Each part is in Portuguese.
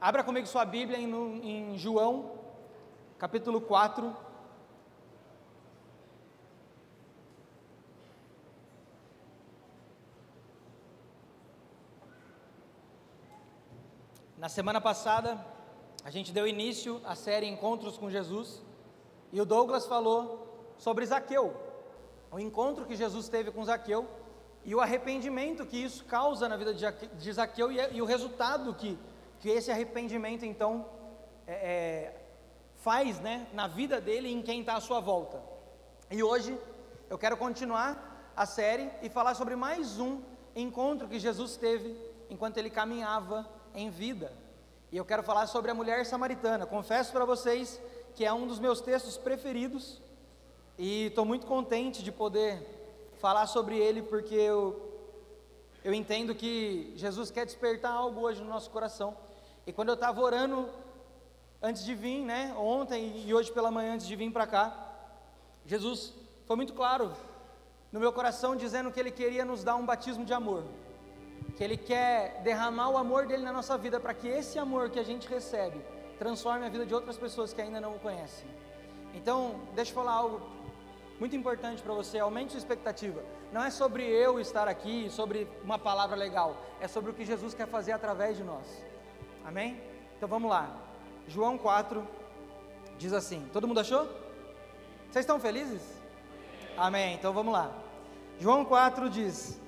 Abra comigo sua Bíblia em, em João, capítulo 4. Na semana passada, a gente deu início à série Encontros com Jesus e o Douglas falou sobre Zaqueu, o encontro que Jesus teve com Zaqueu e o arrependimento que isso causa na vida de Zaqueu e, e o resultado que, que esse arrependimento então é, é, faz né, na vida dele e em quem está à sua volta. E hoje eu quero continuar a série e falar sobre mais um encontro que Jesus teve enquanto ele caminhava em vida. E eu quero falar sobre a mulher samaritana. Confesso para vocês que é um dos meus textos preferidos e estou muito contente de poder falar sobre ele, porque eu, eu entendo que Jesus quer despertar algo hoje no nosso coração. E quando eu estava orando antes de vir, né, ontem e hoje pela manhã antes de vir para cá, Jesus foi muito claro no meu coração dizendo que Ele queria nos dar um batismo de amor, que Ele quer derramar o amor dele na nossa vida para que esse amor que a gente recebe transforme a vida de outras pessoas que ainda não o conhecem. Então, deixa eu falar algo muito importante para você, aumente sua expectativa. Não é sobre eu estar aqui, sobre uma palavra legal, é sobre o que Jesus quer fazer através de nós. Amém? Então vamos lá. João 4 diz assim: Todo mundo achou? Vocês estão felizes? Amém. Então vamos lá. João 4 diz: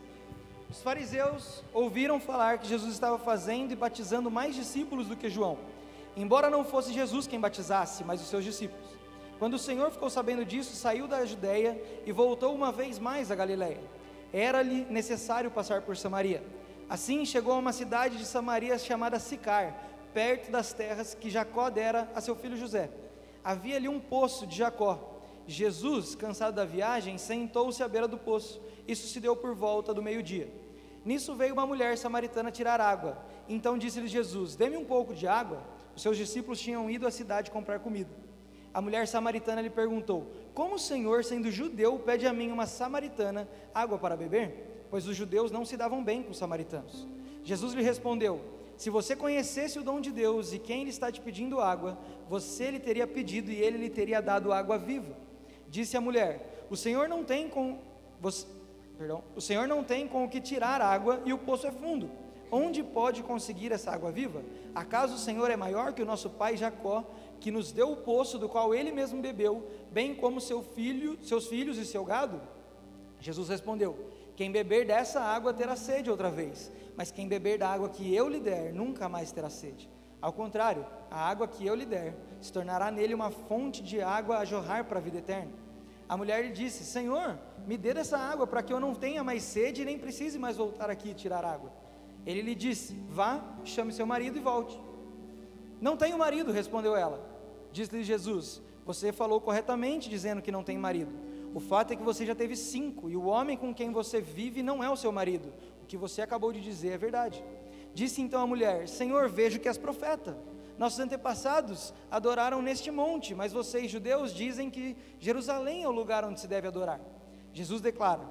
Os fariseus ouviram falar que Jesus estava fazendo e batizando mais discípulos do que João, embora não fosse Jesus quem batizasse, mas os seus discípulos. Quando o Senhor ficou sabendo disso, saiu da Judéia e voltou uma vez mais a Galiléia. Era-lhe necessário passar por Samaria. Assim chegou a uma cidade de Samaria chamada Sicar, perto das terras que Jacó dera a seu filho José. Havia ali um poço de Jacó. Jesus, cansado da viagem, sentou-se à beira do poço. Isso se deu por volta do meio-dia. Nisso veio uma mulher samaritana tirar água. Então disse-lhe Jesus: Dê-me um pouco de água. Os seus discípulos tinham ido à cidade comprar comida. A mulher samaritana lhe perguntou: Como o Senhor, sendo judeu, pede a mim, uma samaritana, água para beber? Pois os judeus não se davam bem com os samaritanos. Jesus lhe respondeu: Se você conhecesse o dom de Deus e quem lhe está te pedindo água, você lhe teria pedido e ele lhe teria dado água viva. Disse a mulher: O Senhor não tem com você, perdão, o Senhor não tem com o que tirar água e o poço é fundo. Onde pode conseguir essa água viva? Acaso o Senhor é maior que o nosso pai Jacó, que nos deu o poço do qual ele mesmo bebeu, bem como seu filho, seus filhos e seu gado? Jesus respondeu: Quem beber dessa água terá sede outra vez, mas quem beber da água que eu lhe der nunca mais terá sede. Ao contrário, a água que eu lhe der se tornará nele uma fonte de água a jorrar para a vida eterna. A mulher lhe disse: Senhor, me dê dessa água para que eu não tenha mais sede e nem precise mais voltar aqui tirar água. Ele lhe disse: Vá, chame seu marido e volte. Não tenho marido, respondeu ela. Disse-lhe Jesus: Você falou corretamente dizendo que não tem marido. O fato é que você já teve cinco, e o homem com quem você vive não é o seu marido. O que você acabou de dizer é verdade. Disse então a mulher: Senhor, vejo que és profeta. Nossos antepassados adoraram neste monte, mas vocês, judeus, dizem que Jerusalém é o lugar onde se deve adorar. Jesus declara: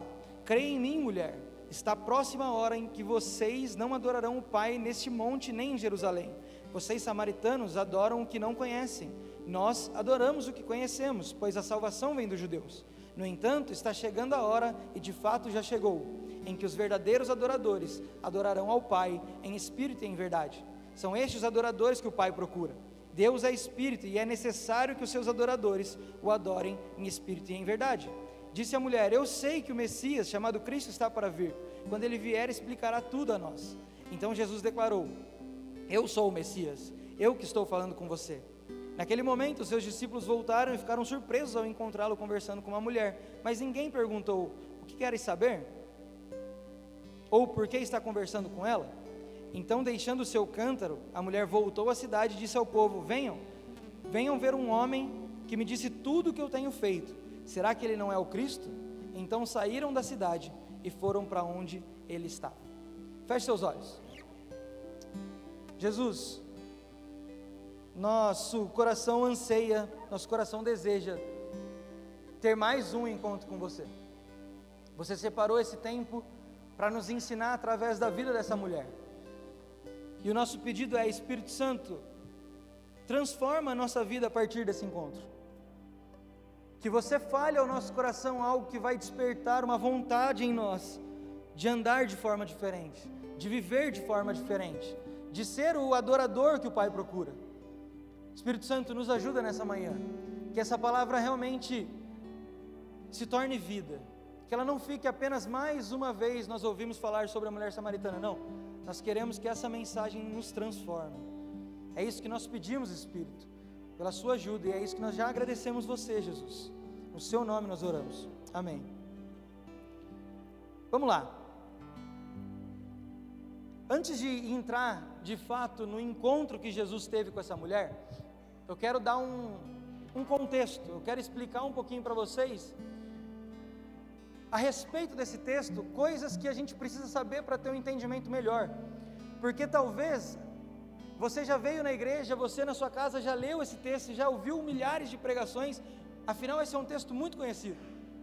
Creia em mim, mulher. Está próxima a hora em que vocês não adorarão o Pai neste monte nem em Jerusalém. Vocês, samaritanos, adoram o que não conhecem nós adoramos o que conhecemos, pois a salvação vem dos judeus. No entanto, está chegando a hora, e de fato já chegou, em que os verdadeiros adoradores adorarão ao Pai em espírito e em verdade. São estes os adoradores que o Pai procura. Deus é espírito e é necessário que os seus adoradores o adorem em espírito e em verdade. Disse a mulher: Eu sei que o Messias, chamado Cristo, está para vir. Quando ele vier, explicará tudo a nós. Então Jesus declarou: Eu sou o Messias, eu que estou falando com você. Naquele momento, seus discípulos voltaram e ficaram surpresos ao encontrá-lo conversando com uma mulher, mas ninguém perguntou: O que queres saber? Ou por que está conversando com ela? Então, deixando seu cântaro, a mulher voltou à cidade e disse ao povo: Venham, venham ver um homem que me disse tudo o que eu tenho feito. Será que ele não é o Cristo? Então saíram da cidade e foram para onde ele estava. Feche seus olhos. Jesus, nosso coração anseia, nosso coração deseja ter mais um encontro com você. Você separou esse tempo para nos ensinar através da vida dessa mulher. E o nosso pedido é: Espírito Santo, transforma a nossa vida a partir desse encontro. Que você fale ao nosso coração algo que vai despertar uma vontade em nós de andar de forma diferente, de viver de forma diferente, de ser o adorador que o Pai procura. Espírito Santo, nos ajuda nessa manhã, que essa palavra realmente se torne vida, que ela não fique apenas mais uma vez nós ouvimos falar sobre a mulher samaritana, não. Nós queremos que essa mensagem nos transforme. É isso que nós pedimos, Espírito, pela sua ajuda, e é isso que nós já agradecemos você, Jesus. No seu nome nós oramos. Amém. Vamos lá. Antes de entrar de fato no encontro que Jesus teve com essa mulher, eu quero dar um, um contexto, eu quero explicar um pouquinho para vocês a respeito desse texto, coisas que a gente precisa saber para ter um entendimento melhor, porque talvez você já veio na igreja, você na sua casa já leu esse texto, já ouviu milhares de pregações, afinal, esse é um texto muito conhecido,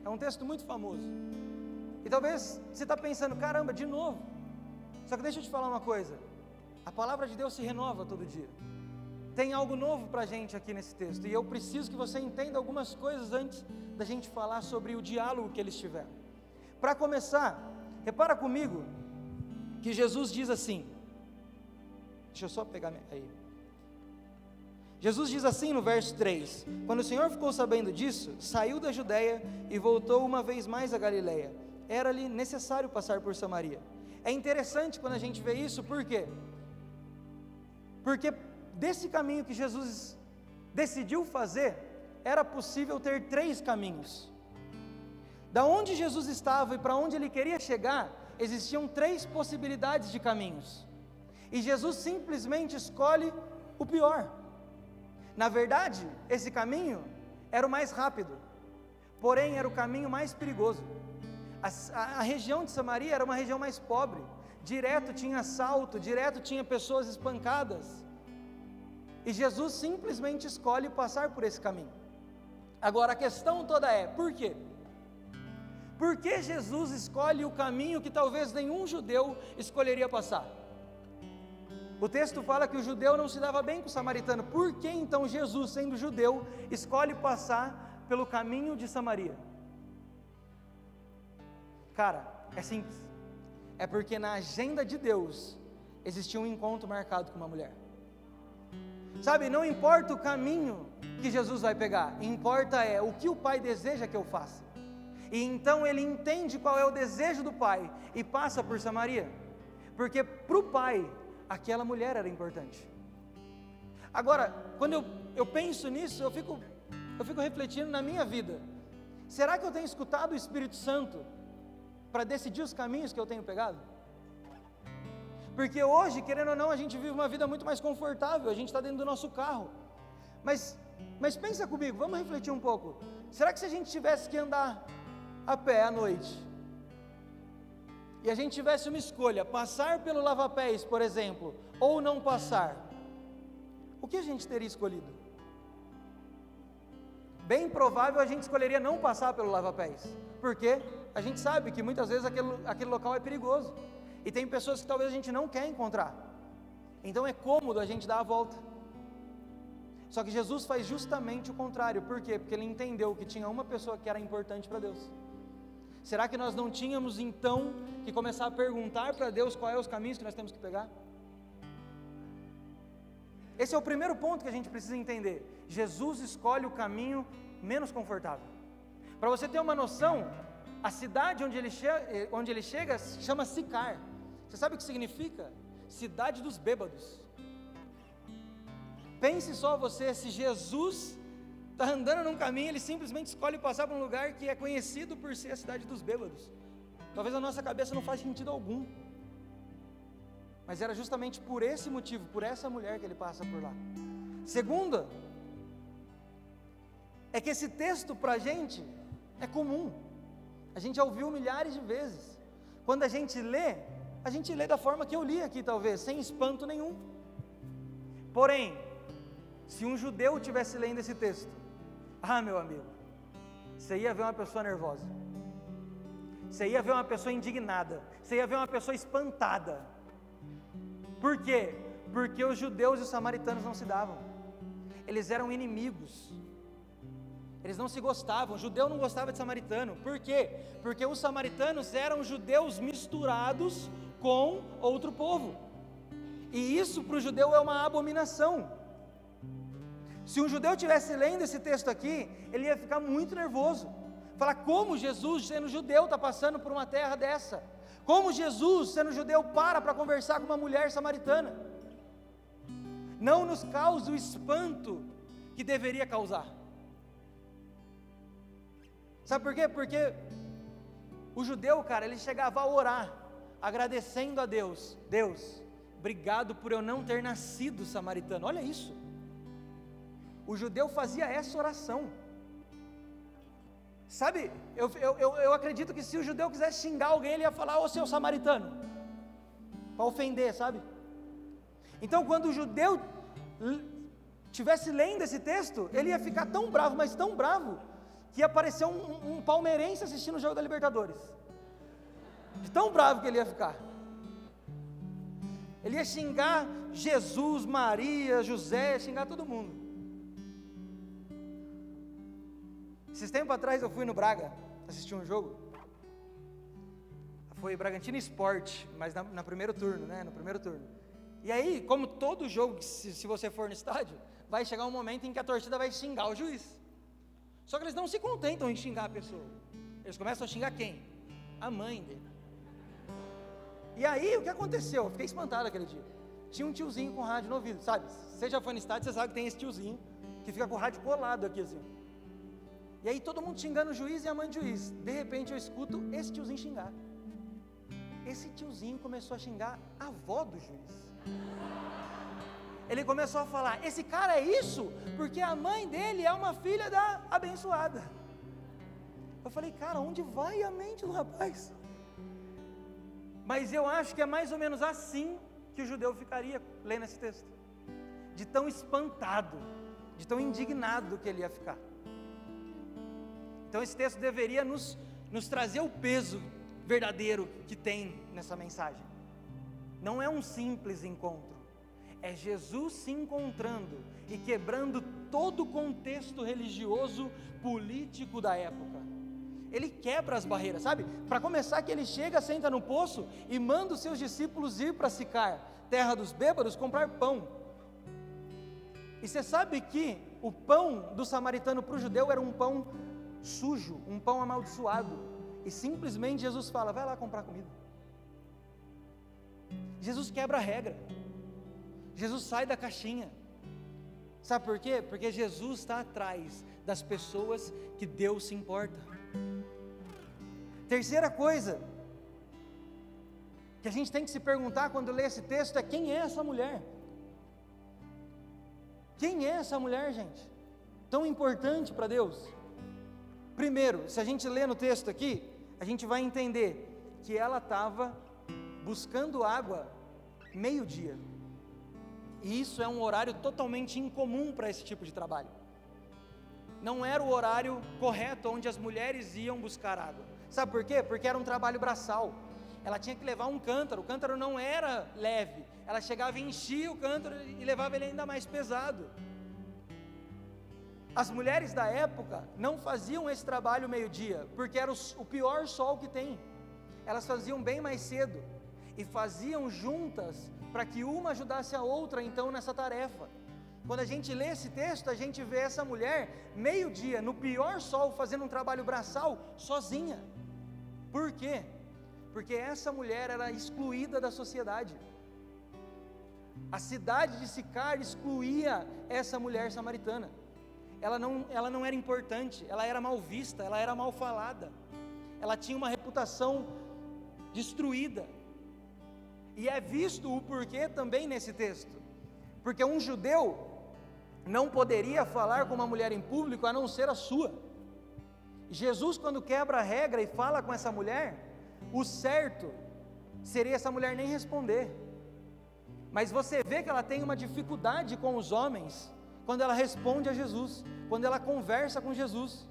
é um texto muito famoso. E talvez você está pensando, caramba, de novo. Só que deixa eu te falar uma coisa: a palavra de Deus se renova todo dia. Tem algo novo para a gente aqui nesse texto, e eu preciso que você entenda algumas coisas antes da gente falar sobre o diálogo que eles tiveram. Para começar, repara comigo que Jesus diz assim: Deixa eu só pegar aí. Jesus diz assim no verso 3: Quando o Senhor ficou sabendo disso, saiu da Judéia e voltou uma vez mais a Galiléia. Era-lhe necessário passar por Samaria. É interessante quando a gente vê isso, por quê? Porque desse caminho que Jesus decidiu fazer, era possível ter três caminhos. Da onde Jesus estava e para onde ele queria chegar, existiam três possibilidades de caminhos. E Jesus simplesmente escolhe o pior. Na verdade, esse caminho era o mais rápido, porém era o caminho mais perigoso. A, a, a, região de Samaria era uma região mais pobre, direto tinha assalto, direto tinha pessoas espancadas. E Jesus simplesmente escolhe passar por esse caminho. Agora a questão toda é: por quê? Por que Jesus escolhe o caminho que talvez nenhum judeu escolheria passar? O texto fala que o judeu não se dava bem com o samaritano. Por que então Jesus, sendo judeu, escolhe passar pelo caminho de Samaria? Cara, é simples. É porque na agenda de Deus existia um encontro marcado com uma mulher. Sabe, não importa o caminho que Jesus vai pegar, importa é o que o Pai deseja que eu faça. E então ele entende qual é o desejo do Pai e passa por Samaria. Porque para o Pai aquela mulher era importante. Agora, quando eu, eu penso nisso, eu fico, eu fico refletindo na minha vida. Será que eu tenho escutado o Espírito Santo para decidir os caminhos que eu tenho pegado? Porque hoje, querendo ou não, a gente vive uma vida muito mais confortável, a gente está dentro do nosso carro. Mas, mas pensa comigo, vamos refletir um pouco. Será que se a gente tivesse que andar a pé à noite, e a gente tivesse uma escolha, passar pelo lava-pés, por exemplo, ou não passar, o que a gente teria escolhido? Bem provável a gente escolheria não passar pelo lava-pés, porque a gente sabe que muitas vezes aquele, aquele local é perigoso, e tem pessoas que talvez a gente não quer encontrar, então é cômodo a gente dar a volta. Só que Jesus faz justamente o contrário, por quê? Porque ele entendeu que tinha uma pessoa que era importante para Deus. Será que nós não tínhamos então que começar a perguntar para Deus quais é os caminhos que nós temos que pegar? Esse é o primeiro ponto que a gente precisa entender. Jesus escolhe o caminho menos confortável. Para você ter uma noção, a cidade onde ele, che onde ele chega chama Sicar. Você sabe o que significa? Cidade dos bêbados. Pense só você se Jesus está andando num caminho, ele simplesmente escolhe passar por um lugar que é conhecido por ser a cidade dos bêbados. Talvez a nossa cabeça não faça sentido algum. Mas era justamente por esse motivo, por essa mulher que ele passa por lá. Segunda, é que esse texto para a gente é comum. A gente já ouviu milhares de vezes. Quando a gente lê, a gente lê da forma que eu li aqui, talvez, sem espanto nenhum. Porém, se um judeu tivesse lendo esse texto, ah, meu amigo, você ia ver uma pessoa nervosa, você ia ver uma pessoa indignada, você ia ver uma pessoa espantada. Por quê? porque os judeus e os samaritanos não se davam, eles eram inimigos, eles não se gostavam, o judeu não gostava de samaritano, por quê? Porque os samaritanos eram judeus misturados com outro povo, e isso para o judeu é uma abominação. Se um judeu estivesse lendo esse texto aqui, ele ia ficar muito nervoso. Falar como Jesus, sendo judeu, está passando por uma terra dessa. Como Jesus, sendo judeu, para para conversar com uma mulher samaritana. Não nos causa o espanto que deveria causar. Sabe por quê? Porque o judeu, cara, ele chegava a orar, agradecendo a Deus: Deus, obrigado por eu não ter nascido samaritano. Olha isso. O judeu fazia essa oração. Sabe, eu, eu, eu, acredito que se o judeu quisesse xingar alguém, ele ia falar, ô seu samaritano, para ofender, sabe? Então, quando o judeu tivesse lendo esse texto, ele ia ficar tão bravo, mas tão bravo, que um, um, um palmeirense assistindo o jogo da Libertadores. De tão bravo que ele ia ficar. Ele ia xingar Jesus, Maria, José, ia xingar todo mundo. Esses tempos atrás eu fui no Braga assistir um jogo. Foi Bragantino Esporte, mas na, na, primeiro turno, né? No primeiro turno. E aí, como todo jogo, se, se você for no estádio, vai chegar um momento em que a torcida vai xingar o juiz. Só que eles não se contentam em xingar a pessoa. Eles começam a xingar quem? A mãe dele. E aí, o que aconteceu? Eu fiquei espantado aquele dia. Tinha um tiozinho com rádio no ouvido, sabe? Você já foi no estádio, você sabe que tem esse tiozinho que fica com o rádio colado aqui assim. E aí todo mundo xingando o juiz e a mãe do juiz. De repente eu escuto esse tiozinho xingar. Esse tiozinho começou a xingar a avó do juiz. Ele começou a falar: esse cara é isso porque a mãe dele é uma filha da abençoada. Eu falei, cara, onde vai a mente do rapaz? Mas eu acho que é mais ou menos assim que o judeu ficaria lendo esse texto, de tão espantado, de tão indignado que ele ia ficar. Então esse texto deveria nos, nos trazer o peso verdadeiro que tem nessa mensagem. Não é um simples encontro, é Jesus se encontrando e quebrando todo o contexto religioso, político da época. Ele quebra as barreiras, sabe? Para começar, que ele chega, senta no poço e manda os seus discípulos ir para Sicar, terra dos bêbados, comprar pão. E você sabe que o pão do samaritano para o judeu era um pão sujo, um pão amaldiçoado. E simplesmente Jesus fala: vai lá comprar comida. Jesus quebra a regra. Jesus sai da caixinha. Sabe por quê? Porque Jesus está atrás das pessoas que Deus se importa. Terceira coisa que a gente tem que se perguntar quando lê esse texto é quem é essa mulher? Quem é essa mulher, gente? Tão importante para Deus. Primeiro, se a gente lê no texto aqui, a gente vai entender que ela estava buscando água meio-dia. E isso é um horário totalmente incomum para esse tipo de trabalho. Não era o horário correto onde as mulheres iam buscar água. Sabe por quê? Porque era um trabalho braçal. Ela tinha que levar um cântaro. O cântaro não era leve. Ela chegava e enchia o cântaro e levava ele ainda mais pesado. As mulheres da época não faziam esse trabalho meio-dia, porque era o pior sol que tem. Elas faziam bem mais cedo e faziam juntas para que uma ajudasse a outra então nessa tarefa. Quando a gente lê esse texto, a gente vê essa mulher meio-dia, no pior sol, fazendo um trabalho braçal sozinha. Por quê? Porque essa mulher era excluída da sociedade. A cidade de Sicar excluía essa mulher samaritana ela não, ela não era importante, ela era mal vista, ela era mal falada, ela tinha uma reputação destruída. E é visto o porquê também nesse texto, porque um judeu não poderia falar com uma mulher em público a não ser a sua. Jesus, quando quebra a regra e fala com essa mulher, o certo seria essa mulher nem responder. Mas você vê que ela tem uma dificuldade com os homens quando ela responde a Jesus, quando ela conversa com Jesus.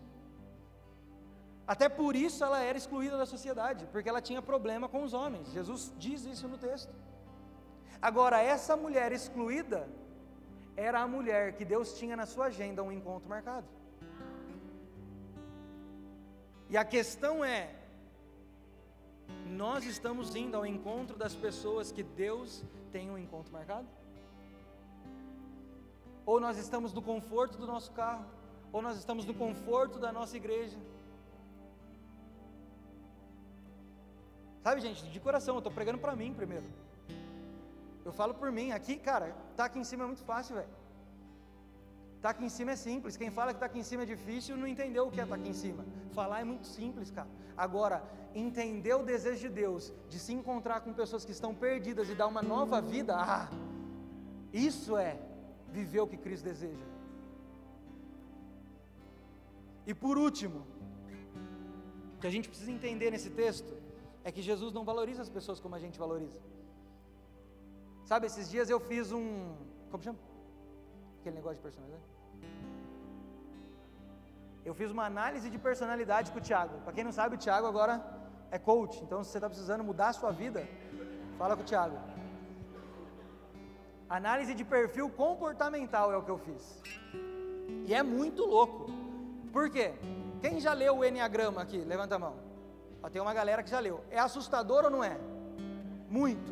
Até por isso ela era excluída da sociedade, porque ela tinha problema com os homens. Jesus diz isso no texto. Agora, essa mulher excluída era a mulher que Deus tinha na sua agenda um encontro marcado. E a questão é: nós estamos indo ao encontro das pessoas que Deus tem um encontro marcado? Ou nós estamos no conforto do nosso carro, ou nós estamos no conforto da nossa igreja? Sabe, gente, de coração, eu estou pregando para mim primeiro. Eu falo por mim, aqui, cara, tá aqui em cima é muito fácil, velho. Tá aqui em cima é simples. Quem fala que tá aqui em cima é difícil não entendeu o que é tá aqui em cima. Falar é muito simples, cara. Agora, entender o desejo de Deus de se encontrar com pessoas que estão perdidas e dar uma nova vida, ah, isso é viver o que Cristo deseja. E por último, que a gente precisa entender nesse texto é que Jesus não valoriza as pessoas como a gente valoriza. Sabe, esses dias eu fiz um. Como chama? Aquele negócio de personalidade. Eu fiz uma análise de personalidade com o Thiago. Para quem não sabe, o Thiago agora é coach. Então, se você está precisando mudar a sua vida, fala com o Thiago. Análise de perfil comportamental é o que eu fiz. E é muito louco. Por quê? Quem já leu o Enneagrama aqui? Levanta a mão. Ó, tem uma galera que já leu. É assustador ou não é? Muito.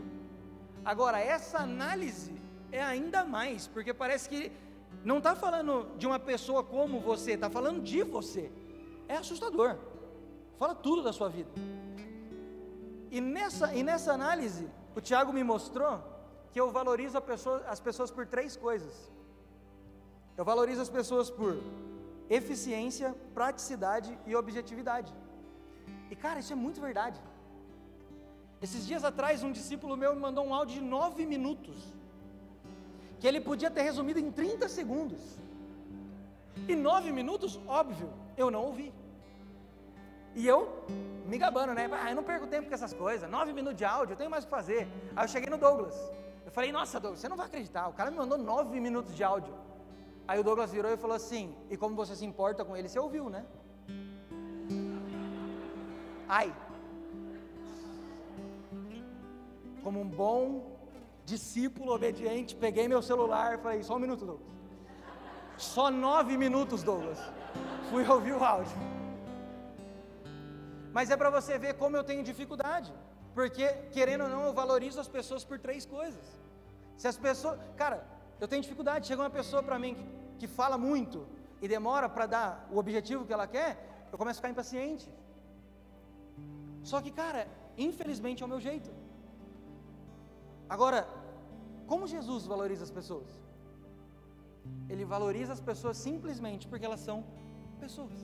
Agora, essa análise é ainda mais, porque parece que não está falando de uma pessoa como você, está falando de você. É assustador. Fala tudo da sua vida. E nessa, e nessa análise, o Tiago me mostrou que eu valorizo pessoa, as pessoas por três coisas. Eu valorizo as pessoas por eficiência, praticidade e objetividade. E cara, isso é muito verdade. Esses dias atrás, um discípulo meu me mandou um áudio de nove minutos, que ele podia ter resumido em 30 segundos. E nove minutos, óbvio, eu não ouvi. E eu me gabando, né? Ah, eu não perco tempo com essas coisas. Nove minutos de áudio, eu tenho mais o que fazer. Aí eu cheguei no Douglas. Eu falei, nossa, Douglas, você não vai acreditar. O cara me mandou nove minutos de áudio. Aí o Douglas virou e falou assim: E como você se importa com ele, você ouviu, né? Ai. Como um bom discípulo obediente, peguei meu celular e falei: Só um minuto, Douglas. Só nove minutos, Douglas. Fui ouvir o áudio. Mas é para você ver como eu tenho dificuldade. Porque, querendo ou não, eu valorizo as pessoas por três coisas. Se as pessoas. Cara, eu tenho dificuldade. Chega uma pessoa para mim que, que fala muito e demora para dar o objetivo que ela quer, eu começo a ficar impaciente. Só que, cara, infelizmente é o meu jeito. Agora, como Jesus valoriza as pessoas? Ele valoriza as pessoas simplesmente porque elas são pessoas.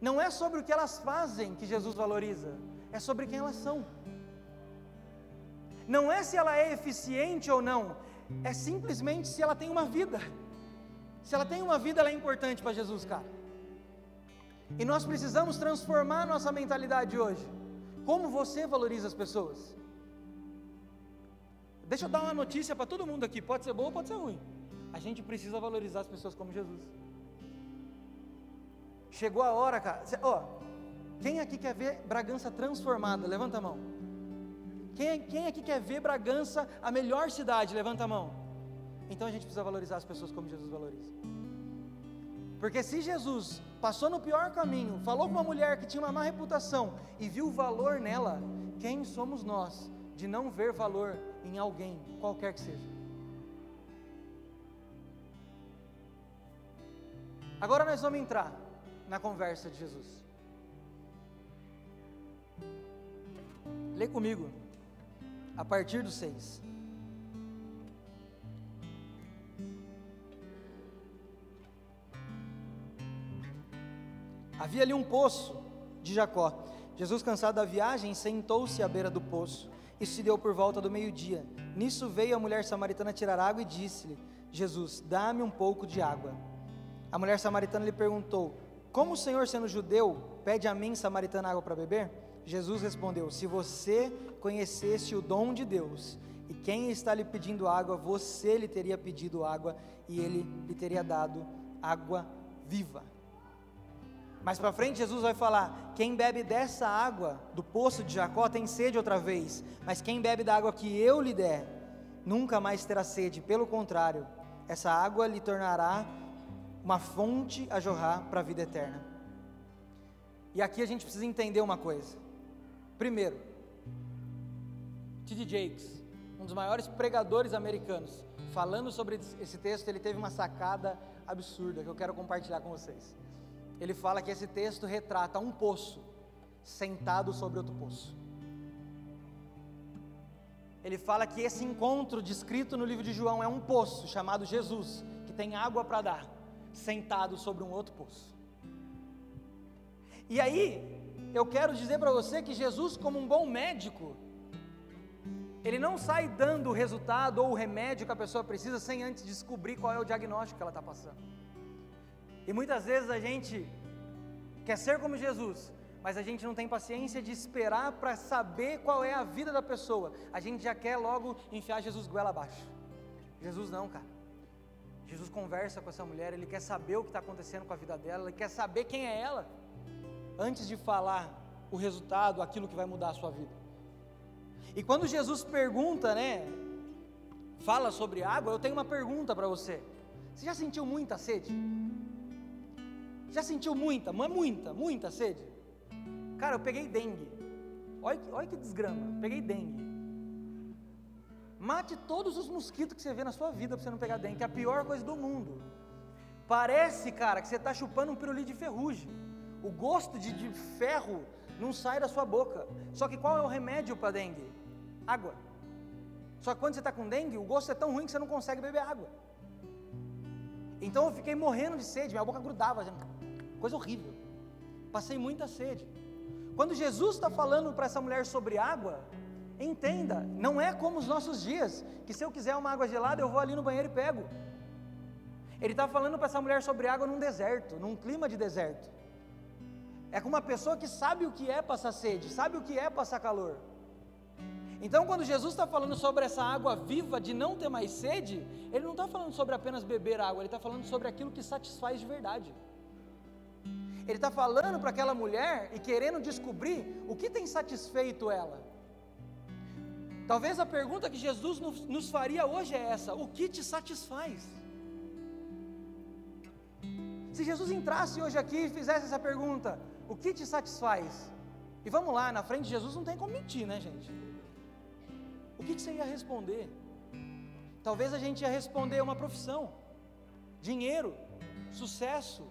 Não é sobre o que elas fazem que Jesus valoriza, é sobre quem elas são. Não é se ela é eficiente ou não, é simplesmente se ela tem uma vida. Se ela tem uma vida, ela é importante para Jesus, cara. E nós precisamos transformar nossa mentalidade hoje. Como você valoriza as pessoas? Deixa eu dar uma notícia para todo mundo aqui, pode ser boa pode ser ruim. A gente precisa valorizar as pessoas como Jesus. Chegou a hora, cara. Ó, quem aqui quer ver Bragança transformada? Levanta a mão. Quem, quem aqui quer ver Bragança a melhor cidade? Levanta a mão. Então a gente precisa valorizar as pessoas como Jesus valoriza. Porque se Jesus passou no pior caminho, falou com uma mulher que tinha uma má reputação e viu valor nela, quem somos nós de não ver valor em alguém, qualquer que seja? Agora nós vamos entrar na conversa de Jesus. Lê comigo, a partir do 6. Havia ali um poço de Jacó. Jesus, cansado da viagem, sentou-se à beira do poço. Isso se deu por volta do meio-dia. Nisso veio a mulher samaritana tirar água e disse-lhe: Jesus, dá-me um pouco de água. A mulher samaritana lhe perguntou: Como o Senhor, sendo judeu, pede a mim, samaritana, água para beber? Jesus respondeu: Se você conhecesse o dom de Deus e quem está lhe pedindo água, você lhe teria pedido água e ele lhe teria dado água viva. Mais para frente, Jesus vai falar: quem bebe dessa água do poço de Jacó tem sede outra vez, mas quem bebe da água que eu lhe der, nunca mais terá sede. Pelo contrário, essa água lhe tornará uma fonte a jorrar para a vida eterna. E aqui a gente precisa entender uma coisa. Primeiro, T.D. Jakes, um dos maiores pregadores americanos, falando sobre esse texto, ele teve uma sacada absurda que eu quero compartilhar com vocês ele fala que esse texto retrata um poço sentado sobre outro poço. Ele fala que esse encontro descrito no livro de João é um poço chamado Jesus, que tem água para dar, sentado sobre um outro poço. E aí, eu quero dizer para você que Jesus, como um bom médico, ele não sai dando o resultado ou o remédio que a pessoa precisa sem antes descobrir qual é o diagnóstico que ela está passando. E muitas vezes a gente quer ser como Jesus, mas a gente não tem paciência de esperar para saber qual é a vida da pessoa. A gente já quer logo enfiar Jesus goela abaixo. Jesus não, cara. Jesus conversa com essa mulher, ele quer saber o que está acontecendo com a vida dela, ele quer saber quem é ela, antes de falar o resultado, aquilo que vai mudar a sua vida. E quando Jesus pergunta, né, fala sobre água, eu tenho uma pergunta para você. Você já sentiu muita sede? Já sentiu muita, mas muita, muita sede? Cara, eu peguei dengue. Olha, olha que desgrama, peguei dengue. Mate todos os mosquitos que você vê na sua vida para você não pegar dengue, que é a pior coisa do mundo. Parece, cara, que você está chupando um pirulito de ferrugem. O gosto de, de ferro não sai da sua boca. Só que qual é o remédio para dengue? Água. Só que quando você está com dengue, o gosto é tão ruim que você não consegue beber água. Então eu fiquei morrendo de sede, minha boca grudava coisa horrível. Passei muita sede. Quando Jesus está falando para essa mulher sobre água, entenda, não é como os nossos dias, que se eu quiser uma água gelada, eu vou ali no banheiro e pego. Ele está falando para essa mulher sobre água num deserto, num clima de deserto. É com uma pessoa que sabe o que é passar sede, sabe o que é passar calor. Então, quando Jesus está falando sobre essa água viva de não ter mais sede, ele não está falando sobre apenas beber água, ele está falando sobre aquilo que satisfaz de verdade. Ele está falando para aquela mulher e querendo descobrir o que tem satisfeito ela. Talvez a pergunta que Jesus nos faria hoje é essa: o que te satisfaz? Se Jesus entrasse hoje aqui e fizesse essa pergunta, o que te satisfaz? E vamos lá, na frente de Jesus não tem como mentir, né, gente? O que, que você ia responder? Talvez a gente ia responder uma profissão, dinheiro, sucesso,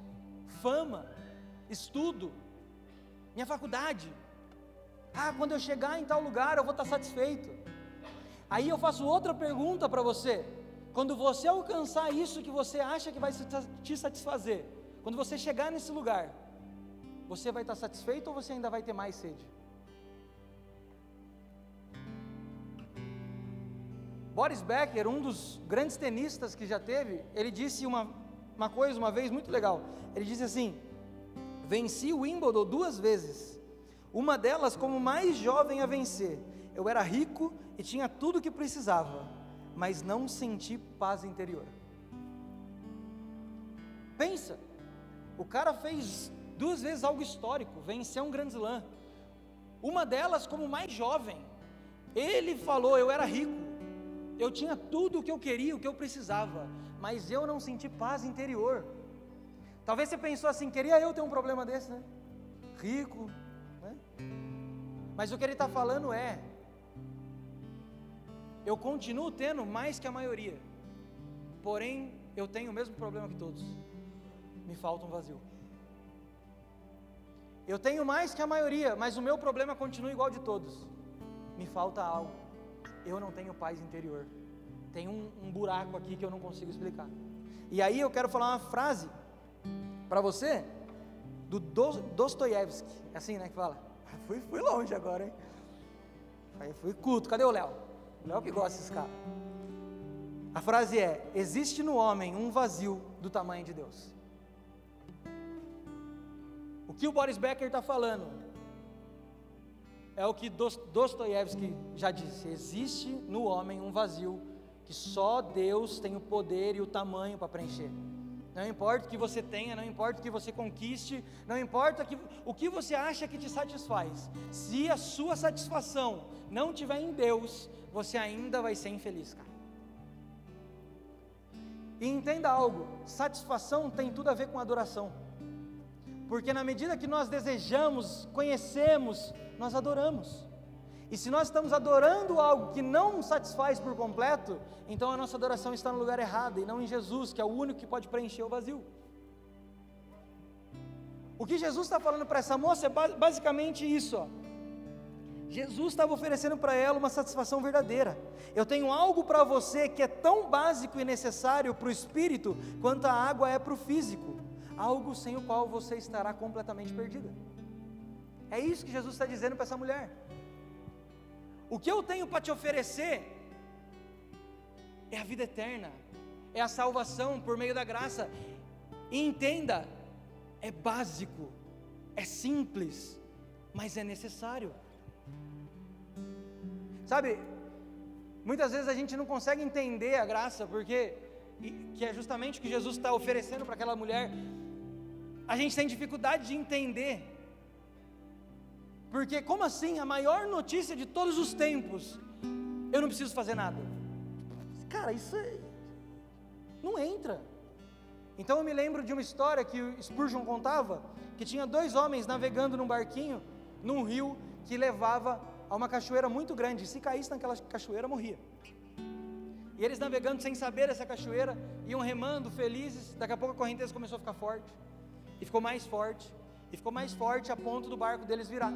fama, estudo, minha faculdade. Ah, quando eu chegar em tal lugar eu vou estar satisfeito. Aí eu faço outra pergunta para você. Quando você alcançar isso que você acha que vai te satisfazer, quando você chegar nesse lugar, você vai estar satisfeito ou você ainda vai ter mais sede? Boris Becker, um dos grandes tenistas que já teve, ele disse uma, uma coisa uma vez muito legal. Ele disse assim: Venci o Wimbledon duas vezes. Uma delas como mais jovem a vencer. Eu era rico e tinha tudo o que precisava, mas não senti paz interior. Pensa, o cara fez duas vezes algo histórico, venceu um grande slam. Uma delas como mais jovem. Ele falou: Eu era rico, eu tinha tudo o que eu queria, o que eu precisava, mas eu não senti paz interior. Talvez você pensou assim, queria eu ter um problema desse, né? Rico, né? Mas o que ele está falando é, eu continuo tendo mais que a maioria, porém eu tenho o mesmo problema que todos, me falta um vazio. Eu tenho mais que a maioria, mas o meu problema continua igual de todos, me falta algo, eu não tenho paz interior, tem um, um buraco aqui que eu não consigo explicar. E aí eu quero falar uma frase para você do Dostoiévski. É assim, né, que fala? Fui, fui longe agora, hein? Aí fui culto. Cadê o Léo? O Léo que gosta desses caras. A frase é: Existe no homem um vazio do tamanho de Deus. O que o Boris Becker está falando é o que Dostoiévski já disse: existe no homem um vazio que só Deus tem o poder e o tamanho para preencher. Não importa o que você tenha, não importa o que você conquiste, não importa que, o que você acha que te satisfaz. Se a sua satisfação não estiver em Deus, você ainda vai ser infeliz, cara. E entenda algo: satisfação tem tudo a ver com adoração. Porque na medida que nós desejamos, conhecemos, nós adoramos. E se nós estamos adorando algo que não satisfaz por completo, então a nossa adoração está no lugar errado e não em Jesus, que é o único que pode preencher o vazio. O que Jesus está falando para essa moça é basicamente isso. Ó. Jesus estava oferecendo para ela uma satisfação verdadeira. Eu tenho algo para você que é tão básico e necessário para o espírito quanto a água é para o físico. Algo sem o qual você estará completamente perdida. É isso que Jesus está dizendo para essa mulher. O que eu tenho para te oferecer é a vida eterna, é a salvação por meio da graça. E entenda, é básico, é simples, mas é necessário. Sabe, muitas vezes a gente não consegue entender a graça, porque, que é justamente o que Jesus está oferecendo para aquela mulher, a gente tem dificuldade de entender porque, como assim? A maior notícia de todos os tempos, eu não preciso fazer nada. Cara, isso é... não entra. Então eu me lembro de uma história que o Spurgeon contava, que tinha dois homens navegando num barquinho, num rio que levava a uma cachoeira muito grande. Se caísse naquela cachoeira, morria. E eles navegando sem saber essa cachoeira, iam remando felizes. Daqui a pouco a correnteza começou a ficar forte, e ficou mais forte, e ficou mais forte a ponto do barco deles virar.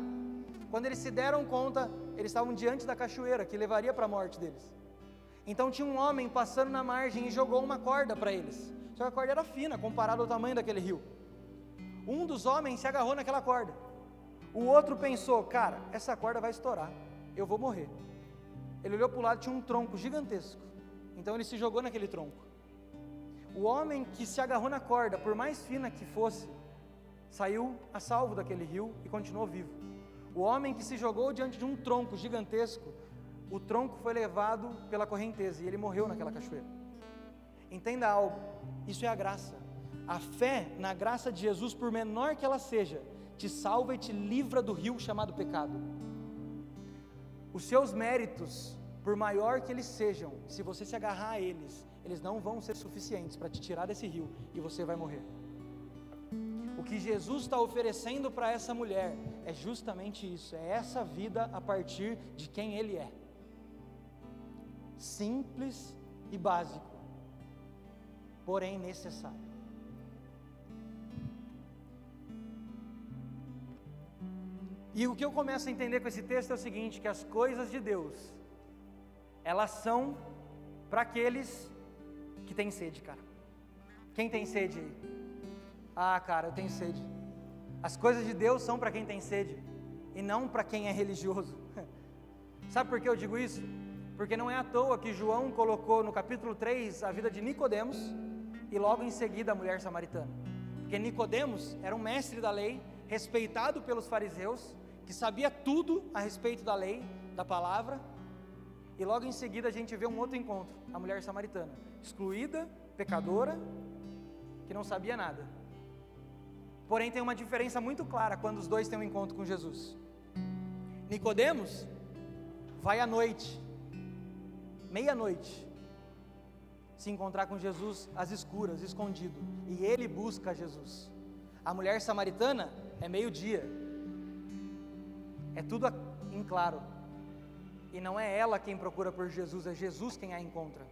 Quando eles se deram conta, eles estavam diante da cachoeira que levaria para a morte deles. Então tinha um homem passando na margem e jogou uma corda para eles. Só que a corda era fina comparado ao tamanho daquele rio. Um dos homens se agarrou naquela corda. O outro pensou: cara, essa corda vai estourar, eu vou morrer. Ele olhou para o lado, tinha um tronco gigantesco. Então ele se jogou naquele tronco. O homem que se agarrou na corda, por mais fina que fosse, saiu a salvo daquele rio e continuou vivo. O homem que se jogou diante de um tronco gigantesco, o tronco foi levado pela correnteza e ele morreu naquela cachoeira. Entenda algo, isso é a graça. A fé na graça de Jesus, por menor que ela seja, te salva e te livra do rio chamado pecado. Os seus méritos, por maior que eles sejam, se você se agarrar a eles, eles não vão ser suficientes para te tirar desse rio e você vai morrer. Que Jesus está oferecendo para essa mulher é justamente isso, é essa vida a partir de quem Ele é. Simples e básico, porém necessário. E o que eu começo a entender com esse texto é o seguinte: que as coisas de Deus, elas são para aqueles que têm sede, cara. Quem tem sede? Ah, cara, eu tenho sede. As coisas de Deus são para quem tem sede e não para quem é religioso. Sabe por que eu digo isso? Porque não é à toa que João colocou no capítulo 3 a vida de Nicodemos e logo em seguida a mulher samaritana. Porque Nicodemos era um mestre da lei, respeitado pelos fariseus, que sabia tudo a respeito da lei, da palavra, e logo em seguida a gente vê um outro encontro, a mulher samaritana, excluída, pecadora, que não sabia nada. Porém, tem uma diferença muito clara quando os dois têm um encontro com Jesus. Nicodemos vai à noite, meia-noite, se encontrar com Jesus às escuras, escondido, e ele busca Jesus. A mulher samaritana é meio-dia. É tudo em claro. E não é ela quem procura por Jesus, é Jesus quem a encontra.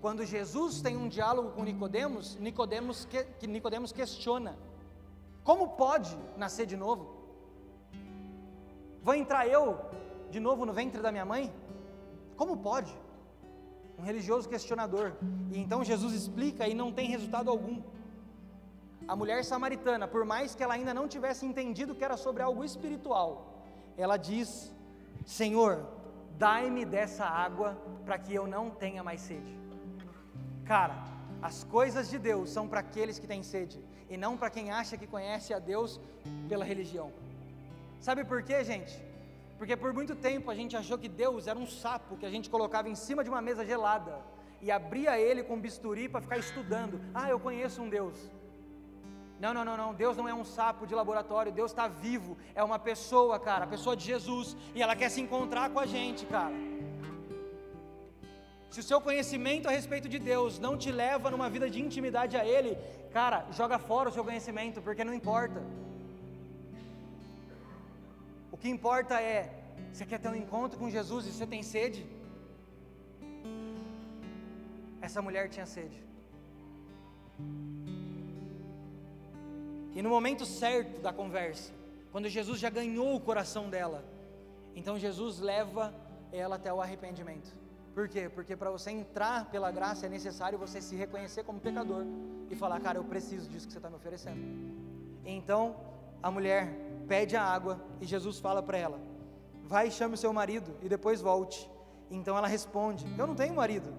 Quando Jesus tem um diálogo com Nicodemos, Nicodemos, que, Nicodemos questiona: como pode nascer de novo? Vou entrar eu de novo no ventre da minha mãe? Como pode? Um religioso questionador. E então Jesus explica e não tem resultado algum. A mulher samaritana, por mais que ela ainda não tivesse entendido que era sobre algo espiritual, ela diz: Senhor, dai-me dessa água para que eu não tenha mais sede. Cara, as coisas de Deus são para aqueles que têm sede e não para quem acha que conhece a Deus pela religião. Sabe por quê, gente? Porque por muito tempo a gente achou que Deus era um sapo que a gente colocava em cima de uma mesa gelada e abria ele com bisturi para ficar estudando. Ah, eu conheço um Deus. Não, não, não, não. Deus não é um sapo de laboratório. Deus está vivo. É uma pessoa, cara. A pessoa de Jesus. E ela quer se encontrar com a gente, cara. Se o seu conhecimento a respeito de Deus não te leva numa vida de intimidade a Ele, cara, joga fora o seu conhecimento, porque não importa. O que importa é: você quer ter um encontro com Jesus e você tem sede? Essa mulher tinha sede. E no momento certo da conversa, quando Jesus já ganhou o coração dela, então Jesus leva ela até o arrependimento. Por quê? Porque para você entrar pela graça é necessário você se reconhecer como pecador e falar, cara, eu preciso disso que você está me oferecendo. Então a mulher pede a água e Jesus fala para ela: vai e chame o seu marido e depois volte. Então ela responde: Eu não tenho marido.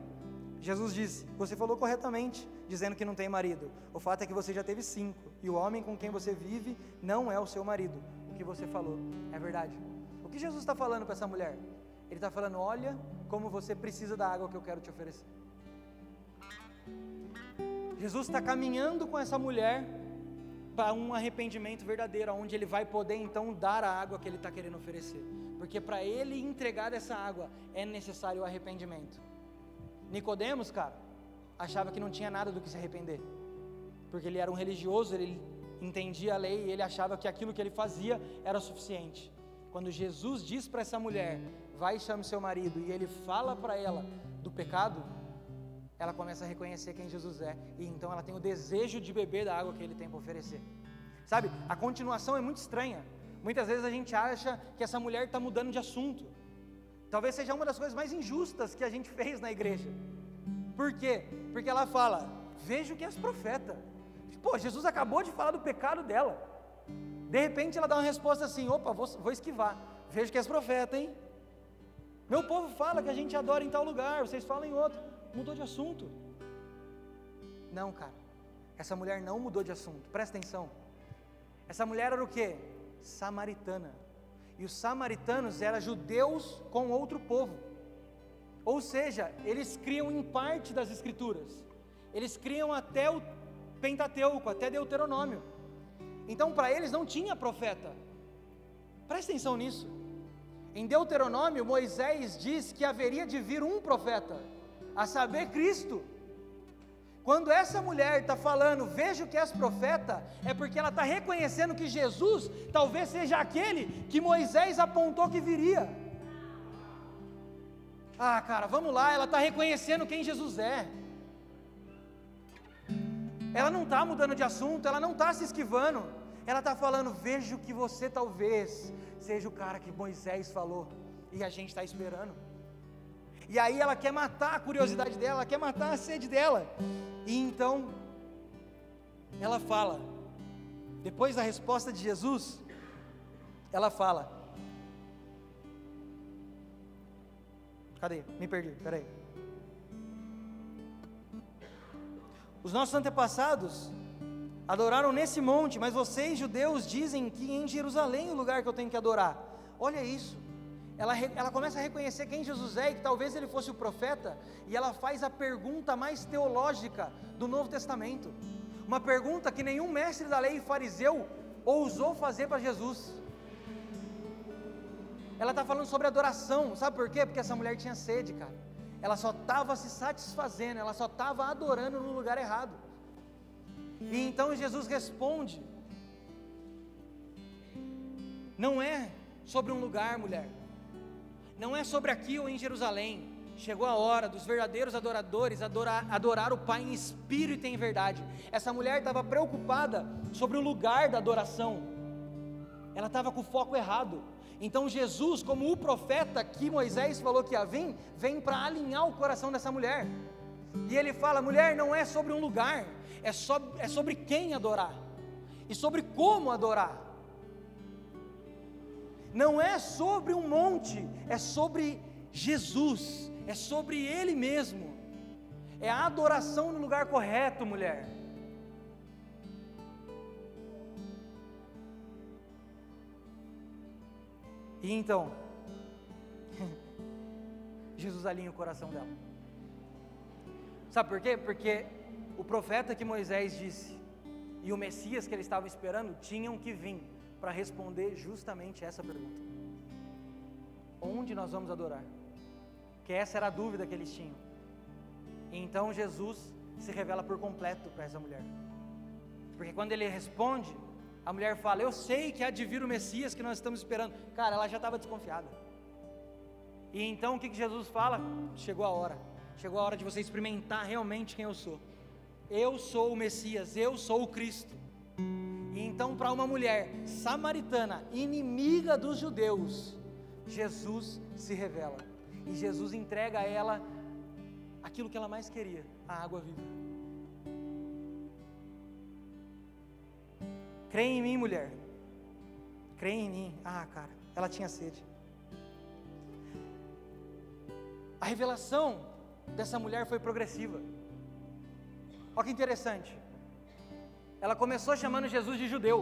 Jesus disse: Você falou corretamente, dizendo que não tem marido. O fato é que você já teve cinco, e o homem com quem você vive não é o seu marido. O que você falou é verdade. O que Jesus está falando para essa mulher? Ele está falando: Olha como você precisa da água que eu quero te oferecer. Jesus está caminhando com essa mulher para um arrependimento verdadeiro, onde ele vai poder então dar a água que ele está querendo oferecer. Porque para ele entregar essa água é necessário o arrependimento. Nicodemos, cara, achava que não tinha nada do que se arrepender. Porque ele era um religioso, ele entendia a lei e ele achava que aquilo que ele fazia era suficiente. Quando Jesus diz para essa mulher: vai e chame seu marido, e ele fala para ela do pecado, ela começa a reconhecer quem Jesus é, e então ela tem o desejo de beber da água que ele tem para oferecer. Sabe, a continuação é muito estranha. Muitas vezes a gente acha que essa mulher está mudando de assunto. Talvez seja uma das coisas mais injustas que a gente fez na igreja. Por quê? Porque ela fala: Vejo que és profeta. Pô, Jesus acabou de falar do pecado dela. De repente ela dá uma resposta assim: opa, vou, vou esquivar. Vejo que és profeta, hein? Meu povo fala que a gente adora em tal lugar, vocês falam em outro. Mudou de assunto. Não, cara. Essa mulher não mudou de assunto. Presta atenção. Essa mulher era o que? Samaritana. E os samaritanos eram judeus com outro povo. Ou seja, eles criam em parte das escrituras. Eles criam até o Pentateuco, até Deuteronômio. Então, para eles não tinha profeta. Presta atenção nisso. Em Deuteronômio, Moisés diz que haveria de vir um profeta, a saber, Cristo. Quando essa mulher está falando, vejo que és profeta, é porque ela está reconhecendo que Jesus talvez seja aquele que Moisés apontou que viria. Ah, cara, vamos lá, ela está reconhecendo quem Jesus é. Ela não está mudando de assunto, ela não está se esquivando. Ela está falando: vejo que você talvez seja o cara que Moisés falou e a gente está esperando. E aí ela quer matar a curiosidade dela, ela quer matar a sede dela. E então ela fala, depois da resposta de Jesus, ela fala: Cadê? Me perdi, peraí. Os nossos antepassados adoraram nesse monte, mas vocês, judeus, dizem que em Jerusalém é o lugar que eu tenho que adorar. Olha isso. Ela, ela começa a reconhecer quem Jesus é e que talvez ele fosse o profeta, e ela faz a pergunta mais teológica do Novo Testamento. Uma pergunta que nenhum mestre da lei fariseu ousou fazer para Jesus. Ela está falando sobre adoração, sabe por quê? Porque essa mulher tinha sede, cara. Ela só estava se satisfazendo, ela só estava adorando no lugar errado. E então Jesus responde: Não é sobre um lugar, mulher, não é sobre aqui ou em Jerusalém. Chegou a hora dos verdadeiros adoradores adorar, adorar o Pai em espírito e em verdade. Essa mulher estava preocupada sobre o lugar da adoração, ela estava com o foco errado. Então Jesus, como o profeta que Moisés falou que ia vir, vem para alinhar o coração dessa mulher. E ele fala: mulher, não é sobre um lugar, é, so, é sobre quem adorar e sobre como adorar. Não é sobre um monte, é sobre Jesus, é sobre Ele mesmo. É a adoração no lugar correto, mulher. E então, Jesus alinha o coração dela. Sabe por quê? Porque o profeta que Moisés disse e o Messias que ele estava esperando tinham que vir para responder justamente essa pergunta: Onde nós vamos adorar? Que essa era a dúvida que eles tinham. E então Jesus se revela por completo para essa mulher. Porque quando ele responde, a mulher fala: Eu sei que há de vir o Messias que nós estamos esperando. Cara, ela já estava desconfiada. E então o que Jesus fala? Chegou a hora. Chegou a hora de você experimentar realmente quem eu sou. Eu sou o Messias, eu sou o Cristo. E então, para uma mulher samaritana, inimiga dos judeus, Jesus se revela. E Jesus entrega a ela aquilo que ela mais queria: a água viva. Crê em mim, mulher. Crê em mim. Ah, cara, ela tinha sede. A revelação dessa mulher foi progressiva. Olha que interessante. Ela começou chamando Jesus de judeu.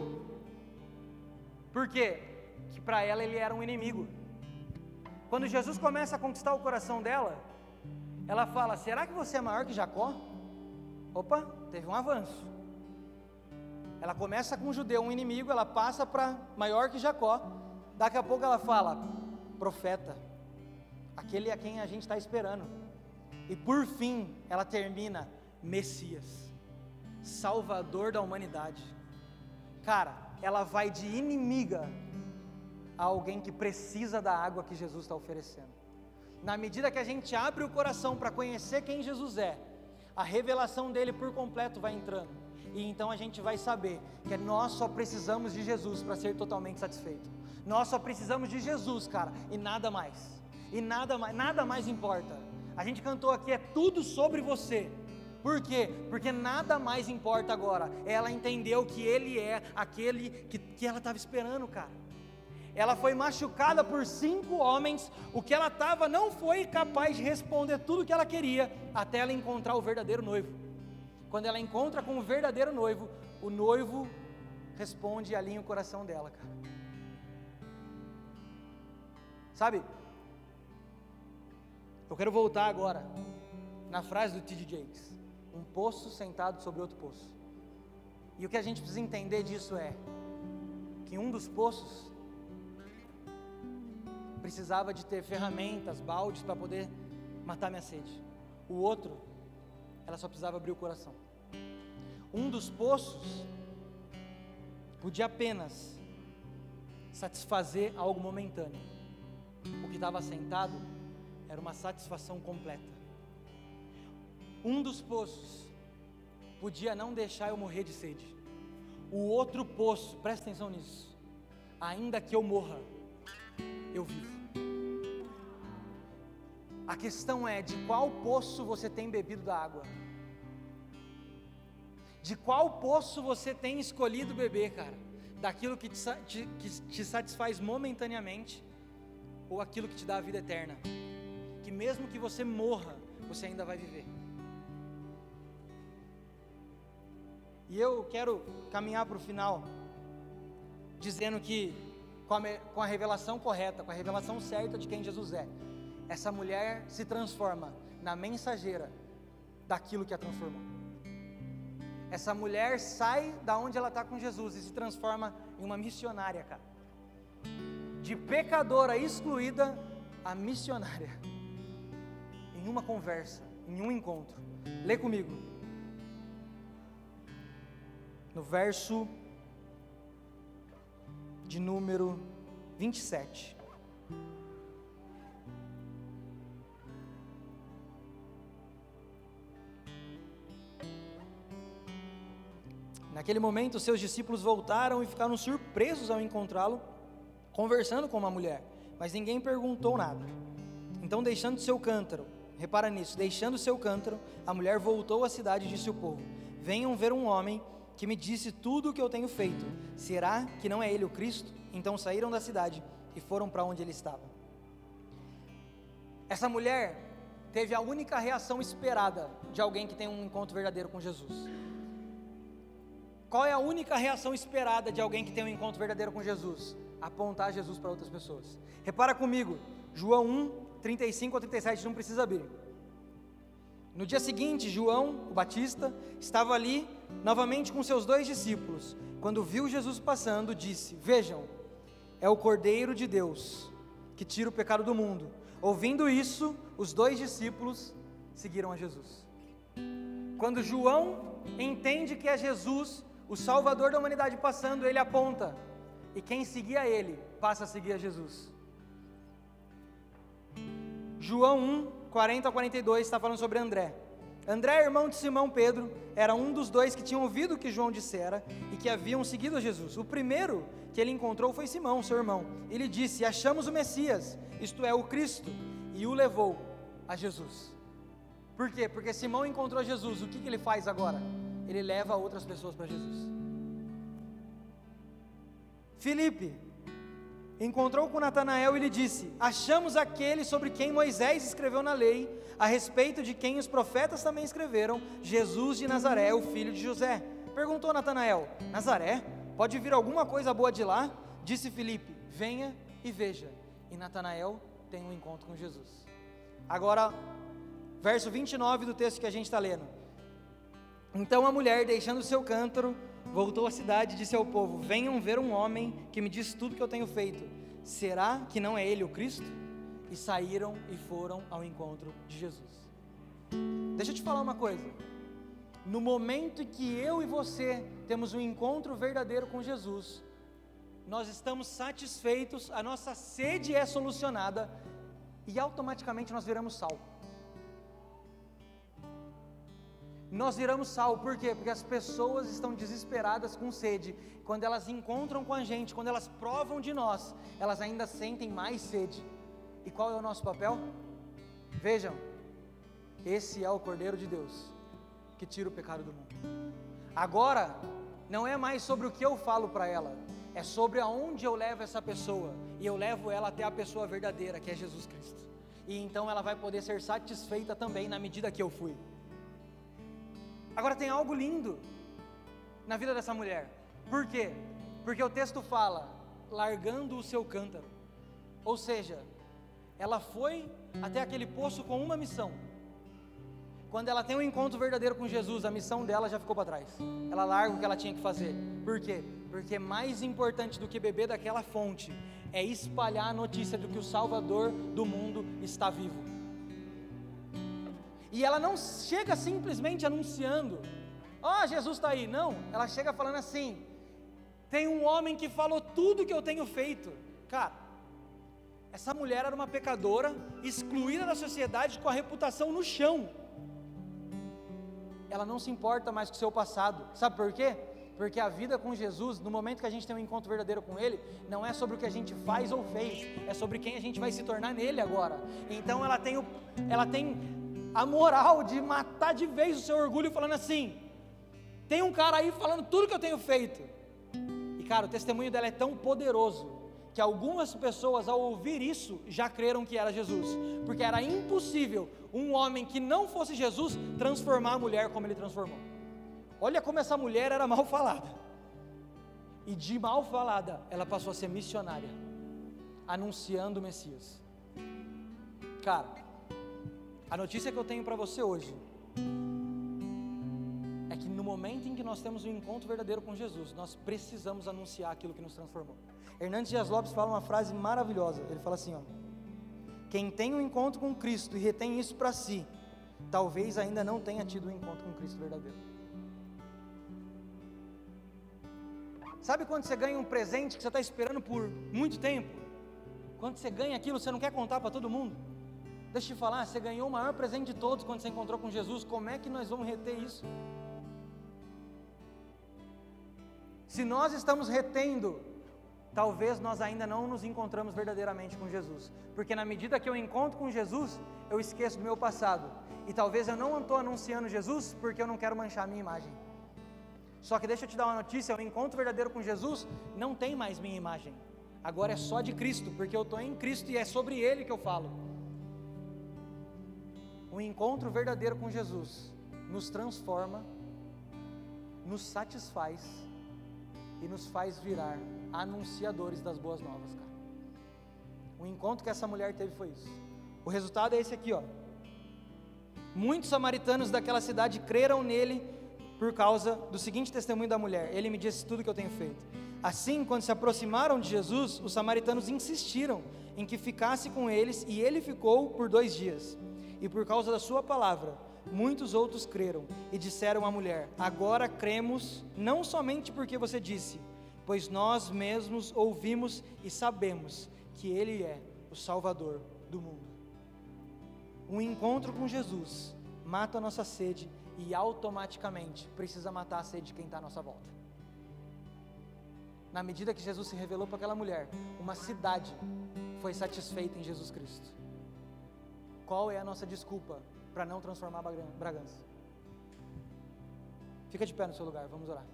Por quê? Que para ela ele era um inimigo. Quando Jesus começa a conquistar o coração dela, ela fala: Será que você é maior que Jacó? Opa, teve um avanço. Ela começa com um judeu, um inimigo, ela passa para maior que Jacó. Daqui a pouco ela fala: Profeta, aquele é quem a gente está esperando. E por fim, ela termina: Messias, Salvador da humanidade. Cara, ela vai de inimiga a alguém que precisa da água que Jesus está oferecendo. Na medida que a gente abre o coração para conhecer quem Jesus é, a revelação dele por completo vai entrando. E então a gente vai saber que nós só precisamos de Jesus para ser totalmente satisfeito. Nós só precisamos de Jesus, cara, e nada mais. E nada mais, nada mais importa. A gente cantou aqui é tudo sobre você. Por quê? Porque nada mais importa agora. Ela entendeu que ele é aquele que, que ela estava esperando, cara ela foi machucada por cinco homens, o que ela estava não foi capaz de responder tudo o que ela queria, até ela encontrar o verdadeiro noivo. Quando ela encontra com o verdadeiro noivo, o noivo responde e alinha o coração dela, cara. Sabe? Eu quero voltar agora na frase do T.D. Jakes: um poço sentado sobre outro poço. E o que a gente precisa entender disso é que um dos poços precisava de ter ferramentas, baldes para poder matar minha sede. O outro, ela só precisava abrir o coração. Um dos poços podia apenas satisfazer algo momentâneo. O que estava sentado era uma satisfação completa. Um dos poços podia não deixar eu morrer de sede. O outro poço, presta atenção nisso. Ainda que eu morra, eu vivo. A questão é de qual poço você tem bebido da água. De qual poço você tem escolhido beber, cara? Daquilo que te, que te satisfaz momentaneamente ou aquilo que te dá a vida eterna? Que mesmo que você morra, você ainda vai viver. E eu quero caminhar para o final, dizendo que com a, com a revelação correta, com a revelação certa de quem Jesus é, essa mulher se transforma na mensageira daquilo que a transformou. Essa mulher sai da onde ela está com Jesus e se transforma em uma missionária, cara. De pecadora excluída a missionária. Em uma conversa, em um encontro. Lê comigo. No verso de número 27. Naquele momento, seus discípulos voltaram e ficaram surpresos ao encontrá-lo, conversando com uma mulher, mas ninguém perguntou nada. Então, deixando seu cântaro, repara nisso, deixando seu cântaro, a mulher voltou à cidade e disse ao povo: Venham ver um homem que me disse tudo o que eu tenho feito. Será que não é ele o Cristo? Então saíram da cidade e foram para onde ele estava. Essa mulher teve a única reação esperada de alguém que tem um encontro verdadeiro com Jesus. Qual é a única reação esperada de alguém que tem um encontro verdadeiro com Jesus? Apontar Jesus para outras pessoas. Repara comigo, João 1, 35 ou 37, não precisa abrir. No dia seguinte, João, o Batista, estava ali novamente com seus dois discípulos. Quando viu Jesus passando, disse: Vejam, é o Cordeiro de Deus que tira o pecado do mundo. Ouvindo isso, os dois discípulos seguiram a Jesus. Quando João entende que é Jesus, o Salvador da humanidade passando, ele aponta, e quem seguia ele passa a seguir a Jesus. João 1, 40 a 42 está falando sobre André. André, irmão de Simão Pedro, era um dos dois que tinham ouvido o que João dissera e que haviam seguido Jesus. O primeiro que ele encontrou foi Simão, seu irmão. Ele disse: Achamos o Messias, isto é, o Cristo, e o levou a Jesus. Por quê? Porque Simão encontrou Jesus. O que, que ele faz agora? Ele leva outras pessoas para Jesus. Filipe encontrou com Natanael e lhe disse: Achamos aquele sobre quem Moisés escreveu na lei, a respeito de quem os profetas também escreveram, Jesus de Nazaré, o filho de José. Perguntou Natanael: Nazaré? Pode vir alguma coisa boa de lá? Disse Filipe: Venha e veja. E Natanael tem um encontro com Jesus. Agora, verso 29 do texto que a gente está lendo. Então a mulher, deixando seu cântaro, voltou à cidade e disse ao povo: Venham ver um homem que me diz tudo que eu tenho feito. Será que não é ele o Cristo? E saíram e foram ao encontro de Jesus. Deixa eu te falar uma coisa. No momento em que eu e você temos um encontro verdadeiro com Jesus, nós estamos satisfeitos, a nossa sede é solucionada e automaticamente nós viramos sal. Nós viramos sal, por quê? Porque as pessoas estão desesperadas com sede. Quando elas encontram com a gente, quando elas provam de nós, elas ainda sentem mais sede. E qual é o nosso papel? Vejam, esse é o Cordeiro de Deus que tira o pecado do mundo. Agora, não é mais sobre o que eu falo para ela, é sobre aonde eu levo essa pessoa. E eu levo ela até a pessoa verdadeira, que é Jesus Cristo. E então ela vai poder ser satisfeita também na medida que eu fui. Agora tem algo lindo na vida dessa mulher. Por quê? Porque o texto fala, largando o seu cântaro. Ou seja, ela foi até aquele poço com uma missão. Quando ela tem um encontro verdadeiro com Jesus, a missão dela já ficou para trás. Ela larga o que ela tinha que fazer. Por quê? Porque mais importante do que beber daquela fonte é espalhar a notícia de que o Salvador do mundo está vivo. E ela não chega simplesmente anunciando: Ó, oh, Jesus está aí. Não, ela chega falando assim: Tem um homem que falou tudo que eu tenho feito. Cara, essa mulher era uma pecadora, excluída da sociedade, com a reputação no chão. Ela não se importa mais com o seu passado. Sabe por quê? Porque a vida com Jesus, no momento que a gente tem um encontro verdadeiro com Ele, não é sobre o que a gente faz ou fez, é sobre quem a gente vai se tornar nele agora. Então ela tem, o, ela tem a moral de matar de vez o seu orgulho, falando assim: tem um cara aí falando tudo que eu tenho feito. E cara, o testemunho dela é tão poderoso que algumas pessoas, ao ouvir isso, já creram que era Jesus, porque era impossível um homem que não fosse Jesus transformar a mulher como ele transformou. Olha como essa mulher era mal falada, e de mal falada, ela passou a ser missionária, anunciando o Messias. Cara, a notícia que eu tenho para você hoje é que no momento em que nós temos um encontro verdadeiro com Jesus, nós precisamos anunciar aquilo que nos transformou. Hernandes Dias Lopes fala uma frase maravilhosa. Ele fala assim: ó, quem tem um encontro com Cristo e retém isso para si, talvez ainda não tenha tido um encontro com Cristo verdadeiro. Sabe quando você ganha um presente que você está esperando por muito tempo? Quando você ganha aquilo, você não quer contar para todo mundo? Deixa eu te falar, você ganhou o maior presente de todos quando você encontrou com Jesus. Como é que nós vamos reter isso? Se nós estamos retendo, talvez nós ainda não nos encontramos verdadeiramente com Jesus. Porque na medida que eu encontro com Jesus, eu esqueço do meu passado. E talvez eu não estou anunciando Jesus porque eu não quero manchar a minha imagem. Só que deixa eu te dar uma notícia: o encontro verdadeiro com Jesus não tem mais minha imagem. Agora é só de Cristo, porque eu estou em Cristo e é sobre Ele que eu falo. Um encontro verdadeiro com Jesus nos transforma, nos satisfaz e nos faz virar anunciadores das boas novas, cara. O encontro que essa mulher teve foi isso. O resultado é esse aqui, ó. Muitos samaritanos daquela cidade creram nele por causa do seguinte testemunho da mulher: Ele me disse tudo que eu tenho feito. Assim, quando se aproximaram de Jesus, os samaritanos insistiram em que ficasse com eles e ele ficou por dois dias. E por causa da sua palavra, muitos outros creram e disseram à mulher: Agora cremos, não somente porque você disse, pois nós mesmos ouvimos e sabemos que Ele é o Salvador do mundo. Um encontro com Jesus mata a nossa sede e automaticamente precisa matar a sede de quem está à nossa volta. Na medida que Jesus se revelou para aquela mulher, uma cidade foi satisfeita em Jesus Cristo. Qual é a nossa desculpa para não transformar Bragança? Fica de pé no seu lugar, vamos orar.